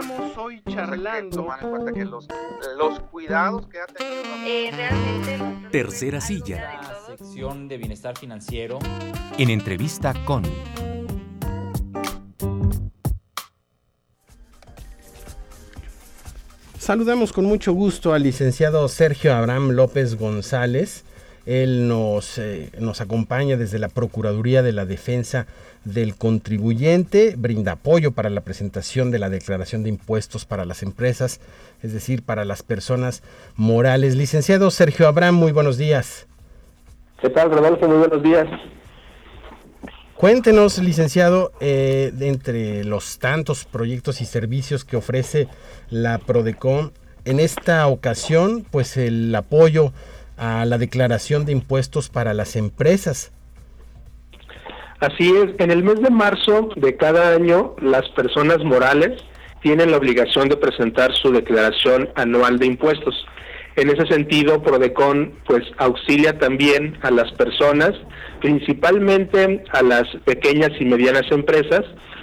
Estamos hoy charlando. Tomar en cuenta que los, los cuidados que ha tenido. Eh, realmente. Tercera silla. La sección de bienestar financiero. En entrevista con. Saludamos con mucho gusto al licenciado Sergio Abraham López González. Él nos, eh, nos acompaña desde la Procuraduría de la Defensa del Contribuyente, brinda apoyo para la presentación de la declaración de impuestos para las empresas, es decir, para las personas morales. Licenciado Sergio Abraham, muy buenos días. ¿Qué tal, Rodolfo? Muy buenos días. Cuéntenos, licenciado, eh, de entre los tantos proyectos y servicios que ofrece la Prodecon, en esta ocasión, pues el apoyo a la declaración de impuestos para las empresas. Así es, en el mes de marzo de cada año las personas morales tienen la obligación de presentar su declaración anual de impuestos. En ese sentido, Prodecon pues auxilia también a las personas, principalmente a las pequeñas y medianas empresas,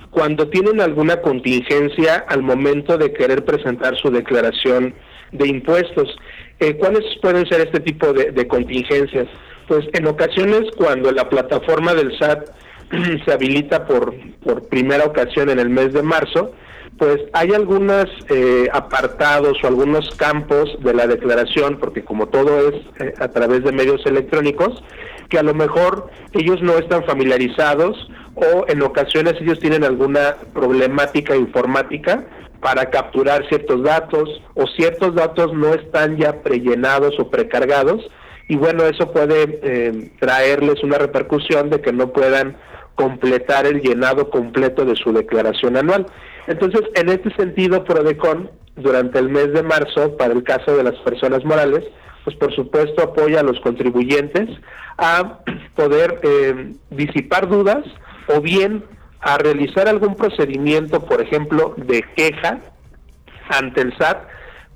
cuando tienen alguna contingencia al momento de querer presentar su declaración de impuestos. Eh, ¿Cuáles pueden ser este tipo de, contingencias? Pues en ocasiones cuando la plataforma del SAT se habilita por, por primera ocasión en el mes de marzo, pues hay algunos eh, apartados o algunos campos de la declaración, porque como todo es eh, a través de medios electrónicos, que a lo mejor ellos no están familiarizados o en ocasiones ellos tienen alguna problemática informática para capturar ciertos datos o ciertos datos no están ya prellenados o precargados y bueno, eso puede eh, traerles una repercusión de que no puedan completar el llenado completo de su declaración anual. Entonces, en este sentido, Prodecon, durante el mes de marzo, para el caso de las personas morales, pues por supuesto apoya a los contribuyentes a poder eh, disipar dudas o bien a realizar algún procedimiento, por ejemplo, de queja ante el SAT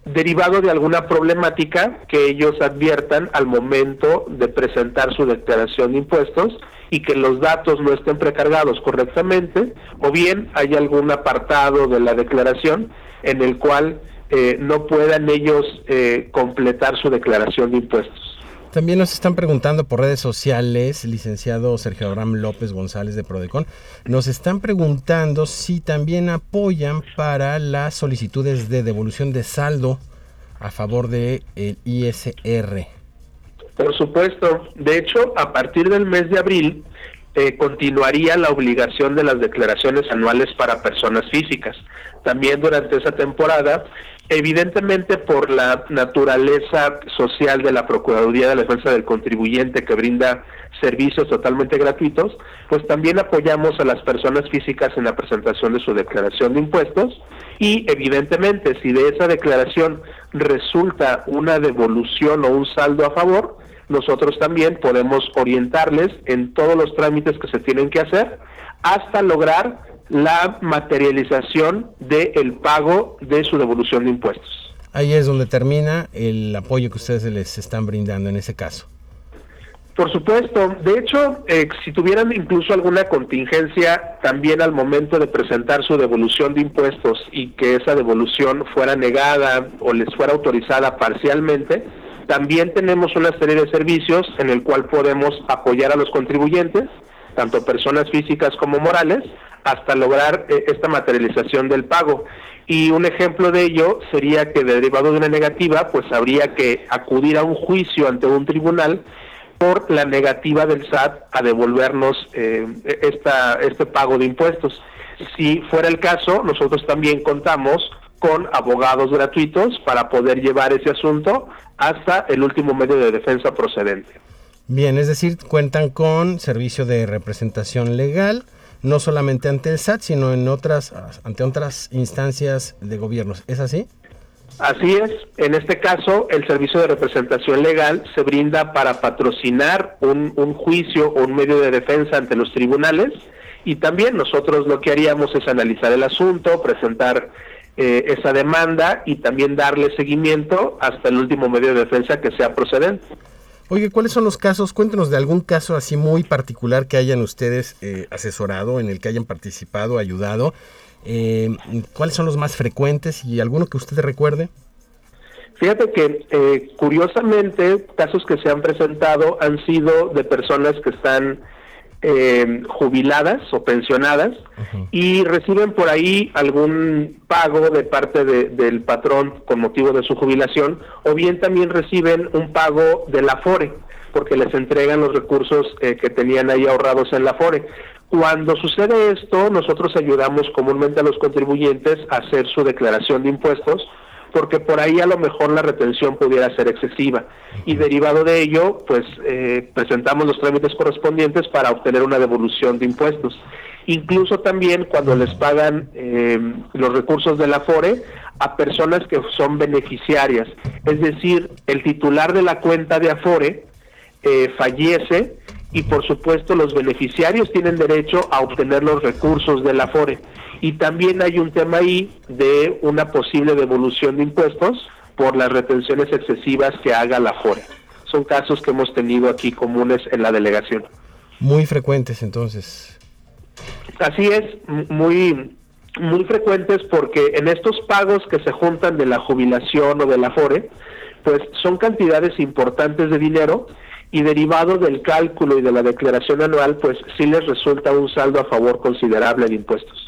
derivado de alguna problemática que ellos adviertan al momento de presentar su declaración de impuestos y que los datos no estén precargados correctamente o bien hay algún apartado de la declaración en el cual eh, no puedan ellos eh, completar su declaración de impuestos. También nos están preguntando por redes sociales, licenciado Sergio Abraham López González de Prodecon, nos están preguntando si también apoyan para las solicitudes de devolución de saldo a favor del el ISR. Por supuesto, de hecho, a partir del mes de abril eh, continuaría la obligación de las declaraciones anuales para personas físicas. También durante esa temporada Evidentemente, por la naturaleza social de la Procuraduría de la Defensa del Contribuyente que brinda servicios totalmente gratuitos, pues también apoyamos a las personas físicas en la presentación de su declaración de impuestos y evidentemente si de esa declaración resulta una devolución o un saldo a favor, nosotros también podemos orientarles en todos los trámites que se tienen que hacer hasta lograr la materialización del pago de su devolución de impuestos. Ahí es donde termina el apoyo que ustedes les están brindando en ese caso. Por supuesto, de hecho, eh, si tuvieran incluso alguna contingencia también al momento de presentar su devolución de impuestos y que esa devolución fuera negada o les fuera autorizada parcialmente, también tenemos una serie de servicios en el cual podemos apoyar a los contribuyentes, tanto personas físicas como morales, hasta lograr eh, esta materialización del pago. Y un ejemplo de ello sería que derivado de una negativa, pues habría que acudir a un juicio ante un tribunal por la negativa del SAT a devolvernos eh, esta, este pago de impuestos. Si fuera el caso, nosotros también contamos con abogados gratuitos para poder llevar ese asunto hasta el último medio de defensa procedente. Bien, es decir, cuentan con servicio de representación legal, no solamente ante el SAT, sino en otras, ante otras instancias de gobiernos. ¿Es así? Así es. En este caso, el servicio de representación legal se brinda para patrocinar un, juicio o un medio de defensa ante los tribunales y también nosotros lo que haríamos es analizar el asunto, presentar eh, esa demanda y también darle seguimiento hasta el último medio de defensa que sea procedente. Oye, ¿cuáles son los casos? Cuéntenos de algún caso así muy particular que hayan ustedes eh, asesorado, en el que hayan participado, ayudado Eh, ¿Cuáles son los más frecuentes y alguno que usted recuerde? Fíjate que eh, curiosamente casos que se han presentado han sido de personas que están eh, jubiladas o pensionadas y reciben por ahí algún pago de parte del patrón con motivo de su jubilación o bien también reciben un pago de la FORE porque les entregan los recursos eh, que tenían ahí ahorrados en la FORE. Cuando sucede esto, nosotros ayudamos comúnmente a los contribuyentes a hacer su declaración de impuestos porque por ahí a lo mejor la retención pudiera ser excesiva. Y derivado de ello, pues eh, presentamos los trámites correspondientes para obtener una devolución de impuestos. Incluso también cuando les pagan eh, los recursos de la FORE a personas que son beneficiarias. Es decir, el titular de la cuenta de Afore eh, fallece y por supuesto los beneficiarios tienen derecho a obtener los recursos de la FORE. Y también hay un tema ahí de una posible devolución de impuestos por las retenciones excesivas que haga la FORE. Son casos que hemos tenido aquí comunes en la delegación. Muy frecuentes entonces. Así es, muy muy frecuentes porque en estos pagos que se juntan de la jubilación o de la FORE, pues son cantidades importantes de dinero y derivado del cálculo y de la declaración anual, pues sí les resulta un saldo a favor considerable de impuestos.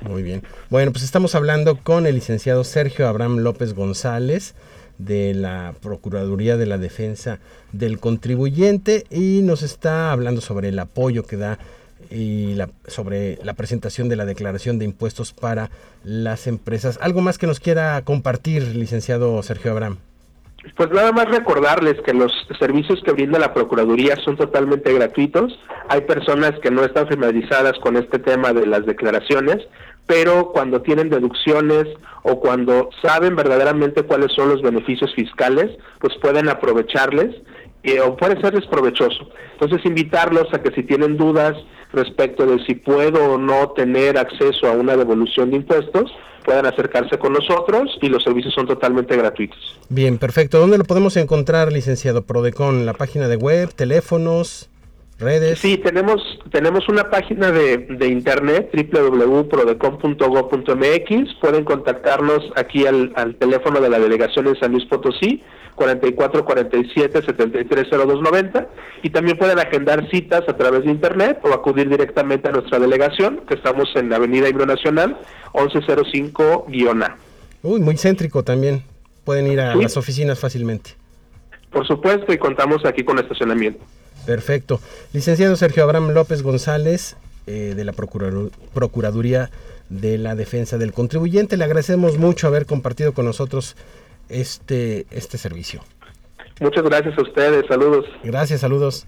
Muy bien. Bueno, pues estamos hablando con el licenciado Sergio Abraham López González de la Procuraduría de la Defensa del Contribuyente y nos está hablando sobre el apoyo que da y la, sobre la presentación de la declaración de impuestos para las empresas. ¿Algo más que nos quiera compartir, licenciado Sergio Abraham? Pues nada más recordarles que los servicios que brinda la Procuraduría son totalmente gratuitos. Hay personas que no están familiarizadas con este tema de las declaraciones, pero cuando tienen deducciones o cuando saben verdaderamente cuáles son los beneficios fiscales, pues pueden aprovecharles o puede ser desprovechoso. Entonces invitarlos a que si tienen dudas respecto de si puedo o no tener acceso a una devolución de impuestos, puedan acercarse con nosotros y los servicios son totalmente gratuitos. Bien, perfecto. ¿Dónde lo podemos encontrar, licenciado Prodecon? ¿La página de web, teléfonos, redes? Sí, tenemos, tenemos una página de, de internet, www.prodecon.gov.mx. Pueden contactarnos aquí al, al teléfono de la delegación en San Luis Potosí 44 47 73 0290 y también pueden agendar citas a través de internet o acudir directamente a nuestra delegación que estamos en la Avenida Himno Nacional 1105-A. Uy, muy céntrico también. Pueden ir a las oficinas fácilmente. Por supuesto, y contamos aquí con estacionamiento. Perfecto. Licenciado Sergio Abraham López González, eh, de la Procuraduría de la Defensa del Contribuyente, le agradecemos mucho haber compartido con nosotros este, este servicio. Muchas gracias a ustedes, saludos. Gracias, saludos.